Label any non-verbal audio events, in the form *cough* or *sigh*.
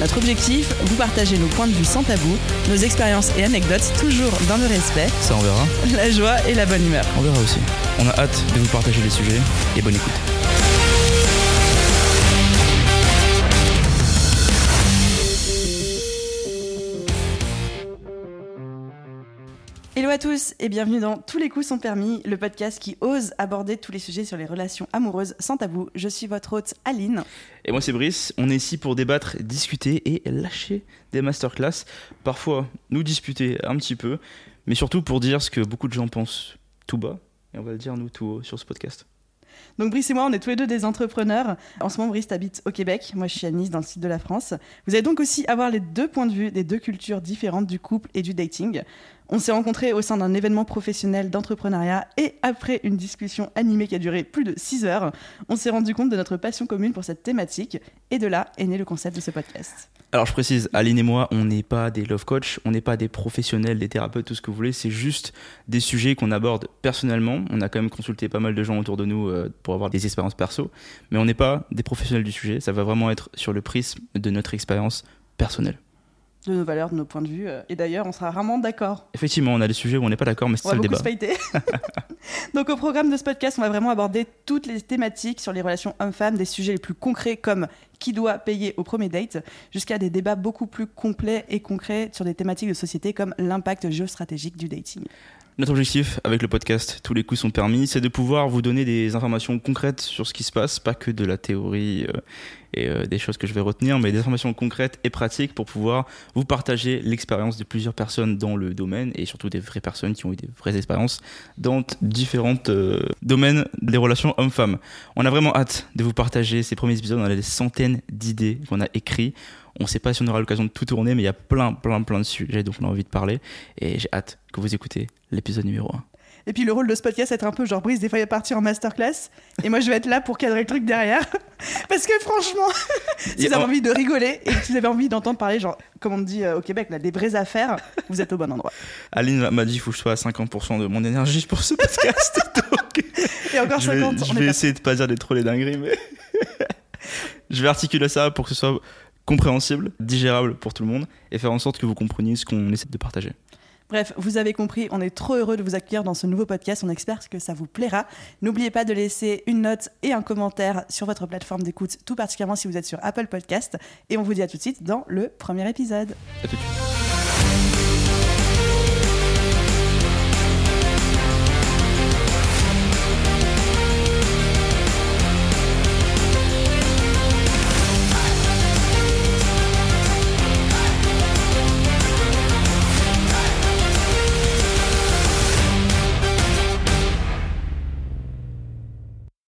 Notre objectif, vous partager nos points de vue sans tabou, nos expériences et anecdotes toujours dans le respect, Ça on verra. la joie et la bonne humeur. On verra aussi. On a hâte de vous partager les sujets et bonne écoute. À tous et bienvenue dans Tous les coups sont permis, le podcast qui ose aborder tous les sujets sur les relations amoureuses sans tabou. Je suis votre hôte Aline. Et moi c'est Brice, on est ici pour débattre, discuter et lâcher des masterclass. Parfois nous disputer un petit peu, mais surtout pour dire ce que beaucoup de gens pensent tout bas. Et on va le dire nous tout haut sur ce podcast. Donc Brice et moi, on est tous les deux des entrepreneurs. En ce moment, Brice habite au Québec, moi je suis à Nice, dans le sud de la France. Vous allez donc aussi avoir les deux points de vue des deux cultures différentes du couple et du dating. On s'est rencontrés au sein d'un événement professionnel d'entrepreneuriat et après une discussion animée qui a duré plus de 6 heures, on s'est rendu compte de notre passion commune pour cette thématique et de là est né le concept de ce podcast. Alors je précise, Aline et moi, on n'est pas des love coach, on n'est pas des professionnels, des thérapeutes, tout ce que vous voulez, c'est juste des sujets qu'on aborde personnellement. On a quand même consulté pas mal de gens autour de nous euh, pour avoir des expériences perso, mais on n'est pas des professionnels du sujet, ça va vraiment être sur le prisme de notre expérience personnelle. De nos valeurs, de nos points de vue. euh, Et d'ailleurs, on sera rarement d'accord. Effectivement, on a des sujets où on n'est pas d'accord, mais c'est ça le débat. se. *laughs* Donc au programme de ce podcast, on va vraiment aborder toutes les thématiques sur les relations hommes-femmes, des sujets les plus concrets comme qui doit payer au premier date, jusqu'à des débats beaucoup plus complets et concrets sur des thématiques de société comme l'impact géostratégique du dating. Notre objectif avec le podcast Tous les coups sont permis, c'est de pouvoir vous donner des informations concrètes sur ce qui se passe, pas que de la théorie euh, et euh, des choses que je vais retenir, mais des informations concrètes et pratiques pour pouvoir vous partager l'expérience de plusieurs personnes dans le domaine et surtout des vraies personnes qui ont eu des vraies expériences dans différents domaines des relations hommes-femmes. On a vraiment hâte de vous partager ces premiers épisodes, on a des centaines d'idées qu'on a écrites. On ne sait pas si on aura l'occasion de tout tourner, mais il y a plein, plein, plein de sujets dont on a envie de parler. Et j'ai hâte que vous écoutez l'épisode numéro 1. Et puis le rôle de ce podcast, c'est être un peu genre Brice, des fois il est parti en masterclass, et moi je vais être là pour cadrer le truc derrière. *laughs* Parce que franchement, *laughs* si vous avez en- envie de rigoler et si vous avez envie d'entendre parler, genre, comme on dit euh, au Québec, là, des vraies affaires, vous êtes au bon endroit. Aline m'a dit il faut que je sois à 50% de mon énergie pour ce podcast. *laughs* Donc, Et encore je vais, 50, je on vais est pas essayer de pas dire des trop les dingueries, mais je vais articuler ça pour que ce soit compréhensible, digérable pour tout le monde et faire en sorte que vous compreniez ce qu'on essaie de partager. Bref, vous avez compris, on est trop heureux de vous accueillir dans ce nouveau podcast. On espère que ça vous plaira. N'oubliez pas de laisser une note et un commentaire sur votre plateforme d'écoute, tout particulièrement si vous êtes sur Apple Podcast. Et on vous dit à tout de suite dans le premier épisode. À tout de suite.